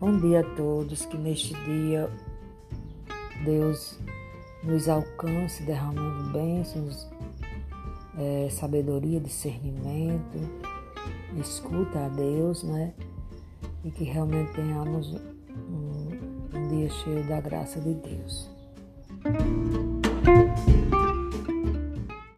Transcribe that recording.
Bom dia a todos, que neste dia Deus nos alcance derramando bênçãos, é, sabedoria, discernimento, escuta a Deus, né? E que realmente tenhamos um, um dia cheio da graça de Deus.